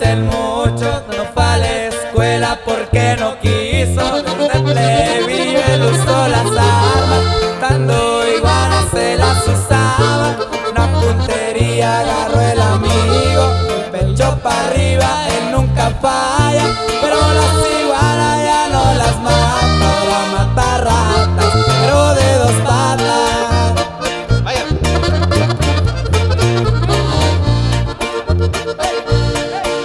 El mucho no fue a la escuela porque no quiso. Desde plebe él usó las armas, dando iguanas se las usaba. Una puntería agarró el amigo, pecho para arriba, él nunca para.